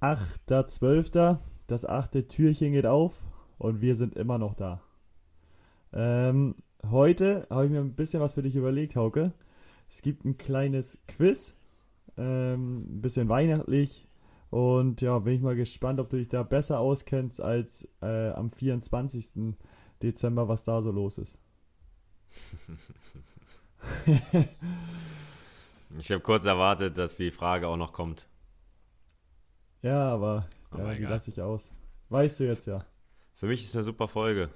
8.12. Das achte Türchen geht auf und wir sind immer noch da. Ähm, heute habe ich mir ein bisschen was für dich überlegt, Hauke. Es gibt ein kleines Quiz, ähm, ein bisschen weihnachtlich. Und ja, bin ich mal gespannt, ob du dich da besser auskennst als äh, am 24. Dezember, was da so los ist. ich habe kurz erwartet, dass die Frage auch noch kommt. Ja, aber ja, die lasse ich aus. Weißt du jetzt ja. Für mich ist eine super Folge.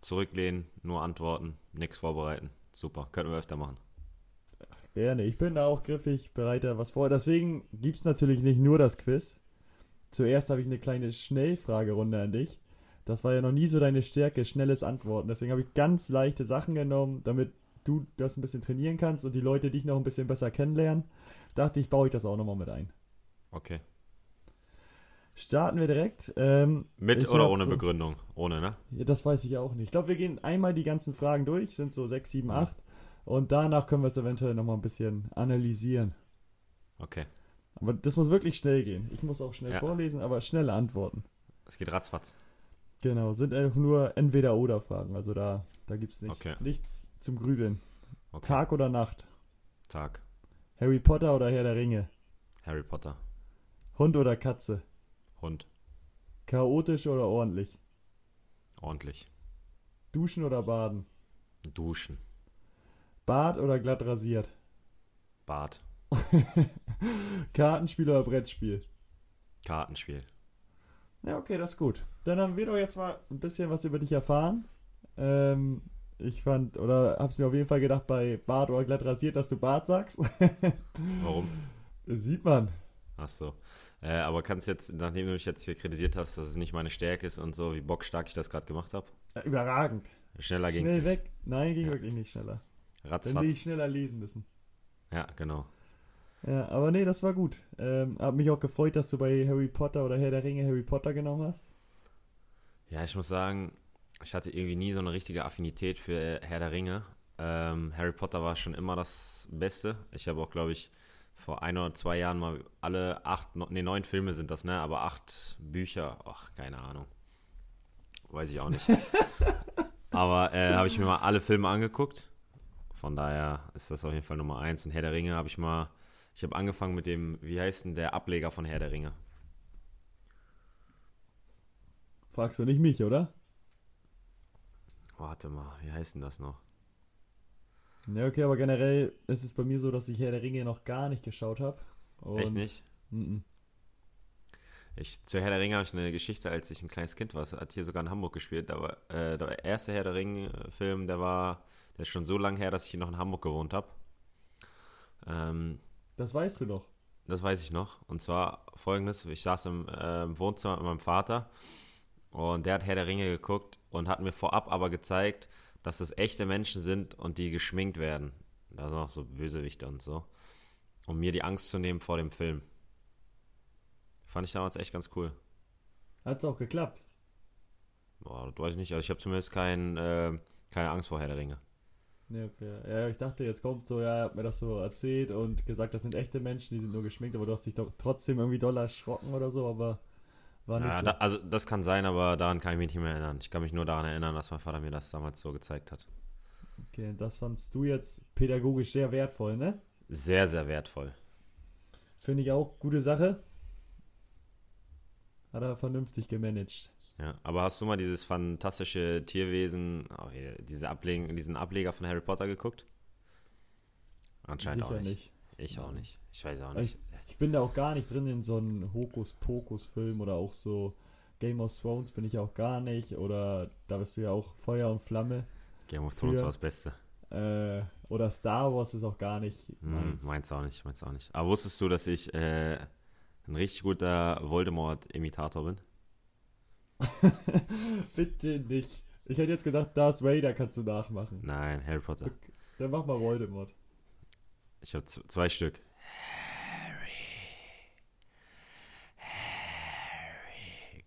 Zurücklehnen, nur antworten, nichts vorbereiten. Super, könnten wir öfter machen. Gerne, ich bin da auch griffig, bereite was vor. Deswegen gibt es natürlich nicht nur das Quiz. Zuerst habe ich eine kleine Schnellfragerunde an dich. Das war ja noch nie so deine Stärke, schnelles Antworten. Deswegen habe ich ganz leichte Sachen genommen, damit du das ein bisschen trainieren kannst und die Leute dich noch ein bisschen besser kennenlernen. Dachte ich, baue ich das auch nochmal mit ein. Okay. Starten wir direkt. Ähm, Mit oder ohne so, Begründung? Ohne, ne? Ja, das weiß ich auch nicht. Ich glaube, wir gehen einmal die ganzen Fragen durch, sind so 6, 7, 8. Und danach können wir es eventuell nochmal ein bisschen analysieren. Okay. Aber das muss wirklich schnell gehen. Ich muss auch schnell ja. vorlesen, aber schnelle Antworten. Es geht ratzfatz. Genau, sind einfach nur Entweder-Oder-Fragen. Also da, da gibt es nicht, okay. nichts zum Grübeln. Okay. Tag oder Nacht? Tag. Harry Potter oder Herr der Ringe? Harry Potter. Hund oder Katze? Hund. Chaotisch oder ordentlich? Ordentlich. Duschen oder baden? Duschen. Bart oder glatt rasiert? Bart. Kartenspiel oder Brettspiel? Kartenspiel. Ja, okay, das ist gut. Dann haben wir doch jetzt mal ein bisschen was über dich erfahren. Ähm, ich fand, oder hab's mir auf jeden Fall gedacht, bei Bart oder glatt rasiert, dass du Bart sagst. Warum? Das sieht man. Ach so. Äh, aber kannst jetzt, nachdem du mich jetzt hier kritisiert hast, dass es nicht meine Stärke ist und so, wie bockstark ich das gerade gemacht habe? Ja, überragend. Schneller ging es Schnell weg. Nein, ging ja. wirklich nicht schneller. Ratzfatz. Dann will ich schneller lesen müssen. Ja, genau. Ja, aber nee, das war gut. Ähm, hab mich auch gefreut, dass du bei Harry Potter oder Herr der Ringe Harry Potter genommen hast. Ja, ich muss sagen, ich hatte irgendwie nie so eine richtige Affinität für Herr der Ringe. Ähm, Harry Potter war schon immer das Beste. Ich habe auch, glaube ich, vor ein oder zwei Jahren mal alle acht, ne, neun Filme sind das, ne? Aber acht Bücher, ach, keine Ahnung. Weiß ich auch nicht. Aber äh, habe ich mir mal alle Filme angeguckt. Von daher ist das auf jeden Fall Nummer eins. Und Herr der Ringe habe ich mal, ich habe angefangen mit dem, wie heißt denn der Ableger von Herr der Ringe? Fragst du nicht mich, oder? Warte mal, wie heißt denn das noch? Ja, okay, aber generell ist es bei mir so, dass ich Herr der Ringe noch gar nicht geschaut habe. Echt nicht? M -m. Ich, zu Herr der Ringe habe ich eine Geschichte, als ich ein kleines Kind war. Es hat hier sogar in Hamburg gespielt. Aber äh, der erste Herr der Ringe-Film, der war, der ist schon so lange her, dass ich hier noch in Hamburg gewohnt habe. Ähm, das weißt du noch. Das weiß ich noch. Und zwar folgendes: Ich saß im äh, Wohnzimmer mit meinem Vater und der hat Herr der Ringe geguckt und hat mir vorab aber gezeigt, dass es echte Menschen sind und die geschminkt werden. Da sind auch so Bösewichte und so. Um mir die Angst zu nehmen vor dem Film. Fand ich damals echt ganz cool. Hat es auch geklappt? Boah, das weiß ich nicht. Also ich habe zumindest kein, äh, keine Angst vor Herr der Ringe. Nee, okay. Ja, ich dachte, jetzt kommt so, ja, er hat mir das so erzählt und gesagt, das sind echte Menschen, die sind nur geschminkt, aber du hast dich doch trotzdem irgendwie doll erschrocken oder so, aber war nicht ja, so. Da, also das kann sein, aber daran kann ich mich nicht mehr erinnern. Ich kann mich nur daran erinnern, dass mein Vater mir das damals so gezeigt hat. Okay, das fandst du jetzt pädagogisch sehr wertvoll, ne? Sehr, sehr wertvoll. Finde ich auch gute Sache. Hat er vernünftig gemanagt. Ja, aber hast du mal dieses fantastische Tierwesen, oh, diese Ableg diesen Ableger von Harry Potter geguckt? Anscheinend Sicher auch nicht. nicht. Ich auch nicht. Ich weiß auch nicht. Ich, ich bin da auch gar nicht drin in so einem Hokus-Pokus-Film oder auch so Game of Thrones bin ich auch gar nicht. Oder da bist du ja auch Feuer und Flamme. Game of Thrones für, war das Beste. Äh, oder Star Wars ist auch gar nicht meins. Hm, meins auch nicht, meins auch nicht. Aber wusstest du, dass ich äh, ein richtig guter Voldemort-Imitator bin? Bitte nicht. Ich hätte jetzt gedacht, Darth Vader kannst du nachmachen. Nein, Harry Potter. Okay, dann mach mal Voldemort. Ich habe zwei Stück.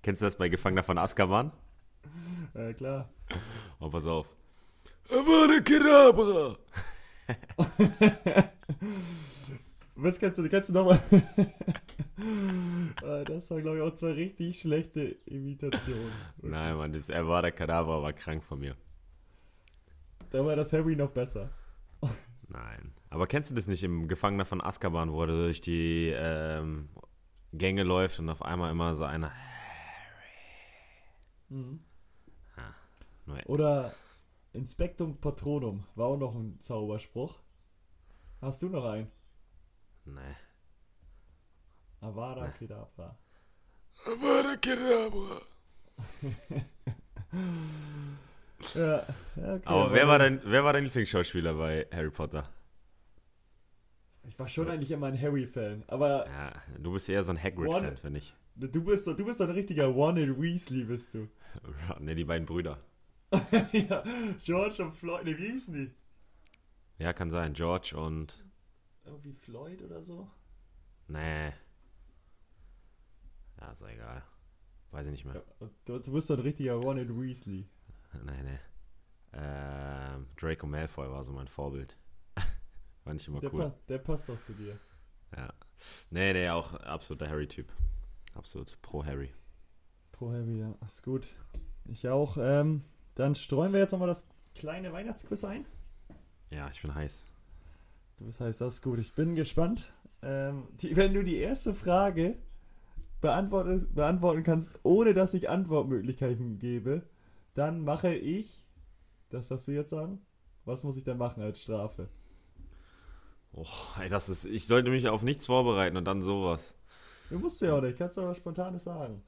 Kennst du das bei Gefangener von Azkaban? Ja, klar. Oh, pass auf. Avada Kedabra! Was kannst du, kannst du nochmal? Ah, das war, glaube ich, auch zwei richtig schlechte Imitationen. Nein, Mann, das Avada Kedavra war krank von mir. Da war das Harry noch besser. Nein. Aber kennst du das nicht im Gefangener von Azkaban, wo er durch die ähm, Gänge läuft und auf einmal immer so einer. Mhm. Nur, Oder Inspectum Patronum war auch noch ein Zauberspruch. Hast du noch einen? nee. Avada Nee. Kedavra. Avada Kedavra. Ja, okay. Aber wer war, dein, wer war dein Lieblingsschauspieler bei Harry Potter? Ich war schon eigentlich immer ein Harry-Fan, aber Ja, du bist eher so ein Hagrid-Fan, finde ich. du bist doch, du bist doch ein richtiger Wanted Weasley, bist du. Ne, die beiden Brüder. ja, George und Floyd, ne, wie hießen die? Ja, kann sein. George und. Irgendwie Floyd oder so? Nee. Ja, ist egal. Weiß ich nicht mehr. Ja, du, du bist doch ein richtiger Wanted Weasley. Nee, nee. Ähm, Draco Malfoy war so mein Vorbild. Fand ich immer Der, cool. pa der passt doch zu dir. Ja. Nee, nee, auch absoluter Harry-Typ. Absolut pro Harry. Pro Harry, ja. Ist gut. Ich auch. Ähm, dann streuen wir jetzt nochmal das kleine Weihnachtsquiz ein. Ja, ich bin heiß. Du bist heißt das ist gut. Ich bin gespannt. Ähm, die, wenn du die erste Frage beantworten kannst, ohne dass ich Antwortmöglichkeiten gebe, dann mache ich. Das darfst du jetzt sagen? Was muss ich dann machen als Strafe? Oh, ey, das ist. Ich sollte mich auf nichts vorbereiten und dann sowas. Du musst ja auch nicht, kannst du aber spontanes sagen.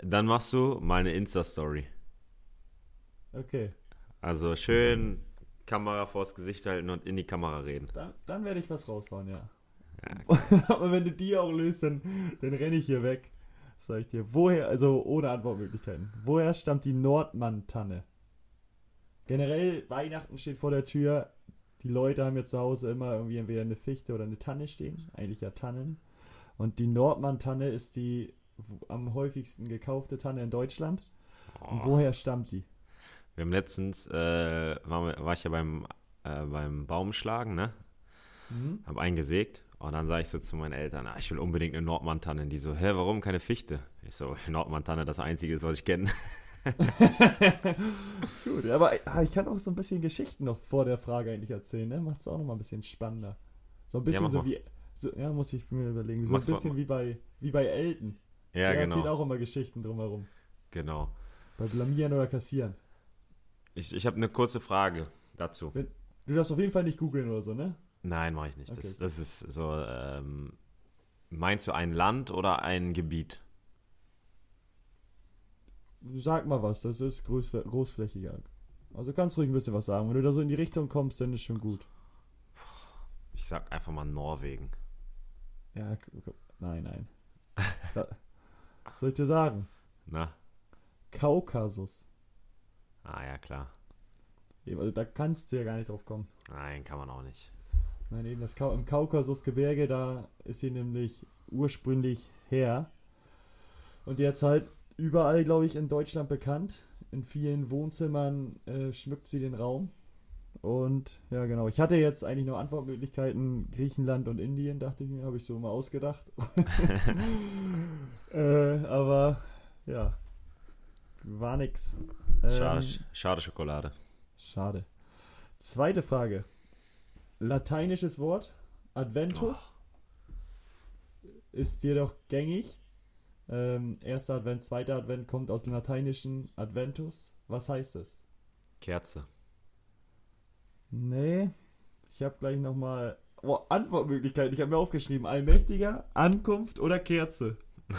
Dann machst du mal eine Insta-Story. Okay, Also schön Kamera vors Gesicht halten und in die Kamera reden. dann, dann werde ich was raushauen, ja. Ja, aber wenn du die auch löst, dann, dann renne ich hier weg. Sag ich dir. Woher, also ohne Antwortmöglichkeiten. Woher stammt die Nordmann-Tanne? Generell, Weihnachten steht vor der Tür. Die Leute haben ja zu Hause immer irgendwie entweder eine Fichte oder eine Tanne stehen. Eigentlich ja Tannen. Und die Nordmann-Tanne ist die am häufigsten gekaufte Tanne in Deutschland. Und Oh. woher stammt die? Wir haben letztens, äh, war, war ich ja beim, äh, beim Baumschlagen, ne? Mhm. Hab einen gesägt und dann sage ich so zu meinen Eltern, ah, ich will unbedingt eine Nordmann-Tanne. Die so, hä, warum keine Fichte? Ich so, Nordmann-Tanne, das einzige ist, was ich kenne. ist gut. Aber ah, ich kann auch so ein bisschen Geschichten noch vor der Frage eigentlich erzählen, ne? Macht es auch noch mal ein bisschen spannender. So ein bisschen mach so mal. wie. So, ja, muss ich mir überlegen. So Mach's ein mal- bisschen wie bei, wie bei Elton. Ja, Der erzählt genau. auch immer Geschichten drumherum. Genau. Bei Blamieren oder Kassieren. Ich, ich habe eine kurze Frage dazu. Du darfst auf jeden Fall nicht googeln oder so, ne? Nein, mache ich nicht. Okay. Das, das ist so, ähm, meinst du ein Land oder ein Gebiet? Sag mal was, das ist groß, großflächiger. Also kannst ruhig ein bisschen was sagen. Wenn du da so in die Richtung kommst, dann ist schon gut. Ich sag einfach mal Norwegen. Ja, nein, nein. Was soll ich dir sagen? Na? Kaukasus. Ah ja, klar. Da kannst du ja gar nicht drauf kommen. Nein, kann man auch nicht. Nein, eben das Kau im Kaukasusgebirge, da ist sie nämlich ursprünglich her. Und jetzt halt überall, glaube ich, in Deutschland bekannt. In vielen Wohnzimmern äh, schmückt sie den Raum. Und ja, genau. Ich hatte jetzt eigentlich noch Antwortmöglichkeiten Griechenland und Indien, dachte ich mir, habe ich so mal ausgedacht. äh, aber ja, war nix. Ähm, Schade, schade Schokolade. Schade. Zweite Frage. Lateinisches Wort. Adventus. Ist jedoch gängig. Ähm, erster Advent, zweiter Advent kommt aus dem lateinischen Adventus. Was heißt es? Kerze. Nee. Ich habe gleich nochmal oh, Antwortmöglichkeiten. Ich habe mir aufgeschrieben. Allmächtiger, Ankunft oder Kerze.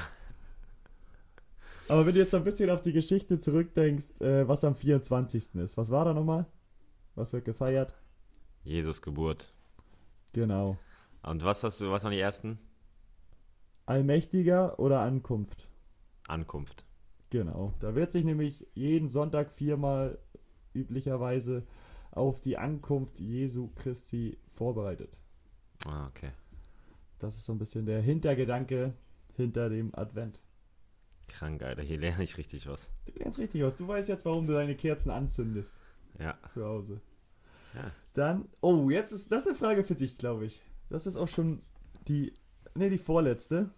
Aber wenn du jetzt ein bisschen auf die Geschichte zurückdenkst, äh, was am 24. ist. Was war da nochmal? Was wird gefeiert? Jesus Geburt. Genau. Und was hast du, was waren die ersten? Allmächtiger oder Ankunft? Ankunft. Genau. Da wird sich nämlich jeden Sonntag viermal üblicherweise auf die Ankunft Jesu Christi vorbereitet. Ah, okay. Das ist so ein bisschen der Hintergedanke hinter dem Advent. Krank, Alter. Hier lerne ich richtig was. Du lernst richtig was. Du weißt jetzt, warum du deine Kerzen anzündest Ja. zu Hause. Ja. Dann, oh, jetzt ist das ist eine Frage für dich, glaube ich. Das ist auch schon die, ne, die vorletzte.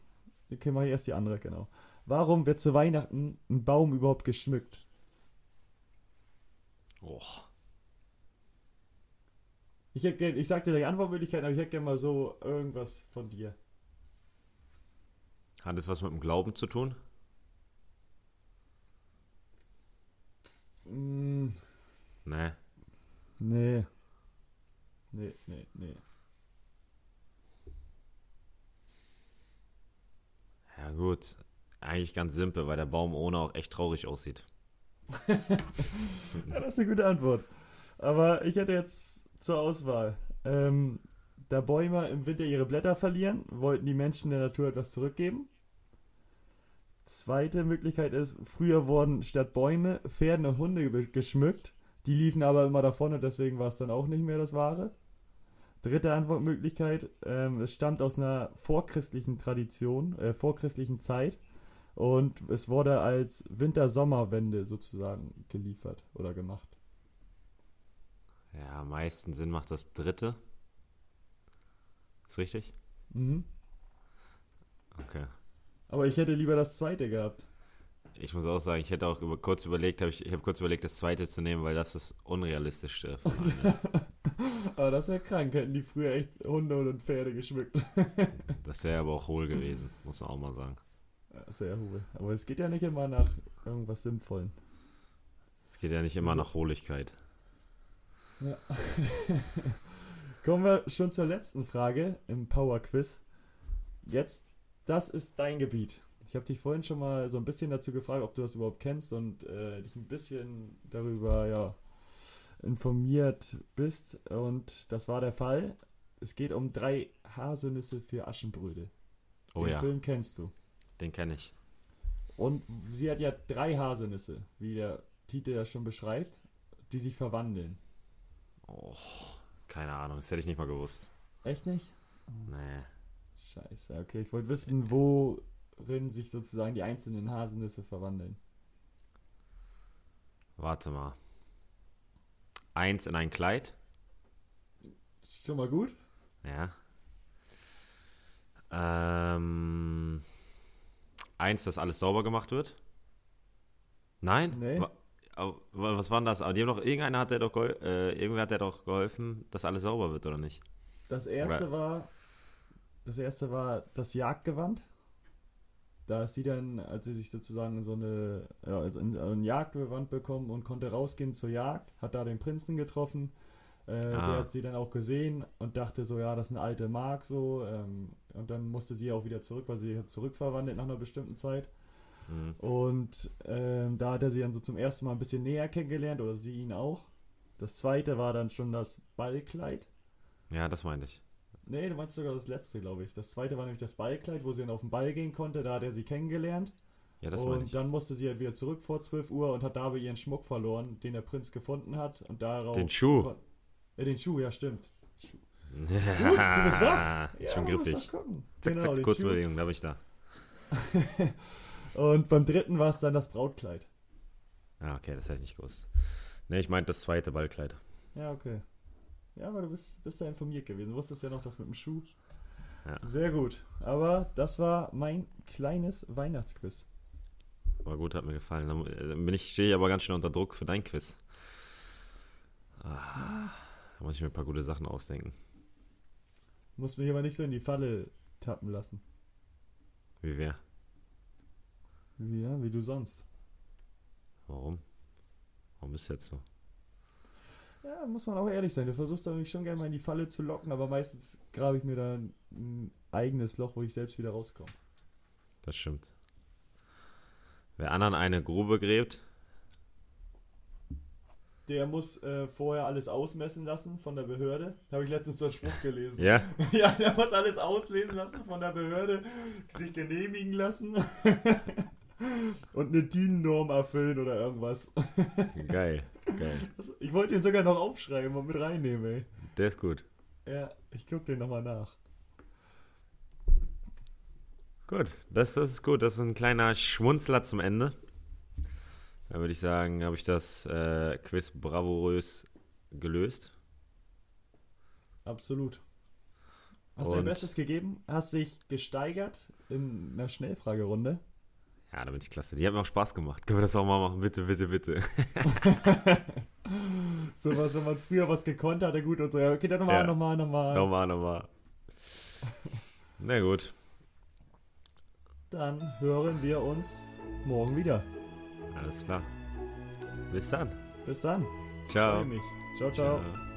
Okay, mache ich erst die andere, genau. Warum wird zu Weihnachten ein Baum überhaupt geschmückt? Oh. Ich, hätte ich sag dir die Antwortmöglichkeiten, aber ich hätte gerne mal so irgendwas von dir. Hat es was mit dem Glauben zu tun? Mm, Nee. nee. Nee, nee, nee. Ja, gut. Eigentlich ganz simpel, weil der Baum ohne auch echt traurig aussieht. Ja, das ist eine gute Antwort. Aber ich hätte jetzt zur Auswahl. Ähm, da Bäume im Winter ihre Blätter verlieren, wollten die Menschen der Natur etwas zurückgeben. Zweite Möglichkeit ist, früher wurden statt Bäume Pferde und Hunde ge- geschmückt. Die liefen aber immer davon und deswegen war es dann auch nicht mehr das Wahre. Dritte Antwortmöglichkeit, ähm, es stammt aus einer vorchristlichen Tradition, äh, vorchristlichen Zeit und es wurde als Winter-Sommer-Wende sozusagen geliefert oder gemacht. Ja, am meisten Sinn macht das dritte. Ist richtig? Mhm. Okay. Aber ich hätte lieber das zweite gehabt. Ich muss auch sagen, ich hätte auch über, kurz überlegt, hab ich, ich habe kurz überlegt, das zweite zu nehmen, weil das das unrealistischste von allen ist. Aber das wäre krank, hätten die früher echt Hunde und Pferde geschmückt. Das wäre aber auch hohl gewesen, muss man auch mal sagen. Sehr hohl. Aber es geht ja nicht immer nach irgendwas Sinnvollen. Es geht ja nicht immer So. nach Hohligkeit. Ja. Kommen wir schon zur letzten Frage im Power Quiz. Jetzt, das ist dein Gebiet. Ich habe dich vorhin schon mal so ein bisschen dazu gefragt, ob du das überhaupt kennst und äh, dich ein bisschen darüber ja, informiert bist. Und das war der Fall. Es geht um drei Haselnüsse für Aschenbrödel. Oh Den ja, Film kennst du. den kenne ich. Und sie hat ja drei Haselnüsse, wie der Titel ja schon beschreibt, die sich verwandeln. Oh, keine Ahnung, das hätte ich nicht mal gewusst. Echt nicht? Nee. Scheiße, okay. Ich wollte wissen, worin sich sozusagen die einzelnen Haselnüsse verwandeln. Warte mal. Eins in ein Kleid. Schon mal gut? Ja. Ähm, eins, dass alles sauber gemacht wird. Nein? Nee. Wa- Was war denn das? Aber die haben doch, irgendeiner hat der doch äh, irgendwer hat der doch geholfen, dass alles sauber wird, oder nicht? Das erste war. Das erste war das Jagdgewand. Da ist sie dann, als sie sich sozusagen in so eine, ja, also in, ein Jagdgewand bekommen und konnte rausgehen zur Jagd, hat da den Prinzen getroffen. Äh, Ah. Der hat sie dann auch gesehen und dachte so, ja, das ist eine alte Mark so. Ähm, und dann musste sie auch wieder zurück, weil sie hat zurückverwandelt nach einer bestimmten Zeit. Hm. Und ähm, da hat er sie dann so zum ersten Mal ein bisschen näher kennengelernt oder sie ihn auch. Das zweite war dann schon das Ballkleid. Ja, das meinte ich. Nee, du meinst sogar das letzte, glaube ich. Das zweite war nämlich das Ballkleid, wo sie dann auf den Ball gehen konnte. Da hat er sie kennengelernt. Ja, das meine und ich. dann musste sie halt wieder zurück vor 12 Uhr und hat dabei ihren Schmuck verloren, den der Prinz gefunden hat. Und darauf. Den Schuh. Ja, den Schuh, ja, stimmt. Schuh. Gut, du bist wach. Schon man muss griffig. Zack, Genau, zack, Kurzbewegung, da bin ich da. Und beim dritten war es dann das Brautkleid. Ah, okay, das hätte ich nicht gewusst. Ne, ich meinte das zweite Ballkleid. Ja, okay. Ja, aber du bist, bist da informiert gewesen. Du wusstest ja noch das mit dem Schuh. Ja. Sehr gut. Aber das war mein kleines Weihnachtsquiz. War gut, hat mir gefallen. Dann äh, bin ich, stehe ich aber ganz schnell unter Druck für dein Quiz. Ah, da muss ich mir ein paar gute Sachen ausdenken. Muss mich aber nicht so in die Falle tappen lassen. Wie wer? Wie, ja, wie du sonst. Warum? Warum ist jetzt so? Ja, muss man auch ehrlich sein. Du versuchst mich schon gerne mal in die Falle zu locken, aber meistens grabe ich mir da ein, ein eigenes Loch, wo ich selbst wieder rauskomme. Das stimmt. Wer anderen eine Grube gräbt, Der muss äh, vorher alles ausmessen lassen von der Behörde. Da habe ich letztens so einen Spruch gelesen. ja, Ja, der muss alles auslesen lassen von der Behörde, sich genehmigen lassen und eine DIN-Norm erfüllen oder irgendwas. geil, geil. Ich wollte den sogar noch aufschreiben und mit reinnehmen, ey. Der ist gut. Ja, ich guck den nochmal nach. Gut, das, das ist gut. Das ist ein kleiner Schmunzler zum Ende. Dann würde ich sagen, habe ich das äh, Quiz bravourös gelöst. Absolut. Hast du dein Bestes gegeben? Hast dich gesteigert in einer Schnellfragerunde? Ja, da bin ich klasse. Die hat mir auch Spaß gemacht. Können wir das auch mal machen? Bitte, bitte, bitte. so was, wenn man früher was gekonnt hatte, gut und so. Ja, okay, dann nochmal, ja. nochmal, nochmal. Nochmal, nochmal. Na gut. Dann hören wir uns morgen wieder. Alles klar. Bis dann. Bis dann. Ciao. Ciao, ciao. ciao.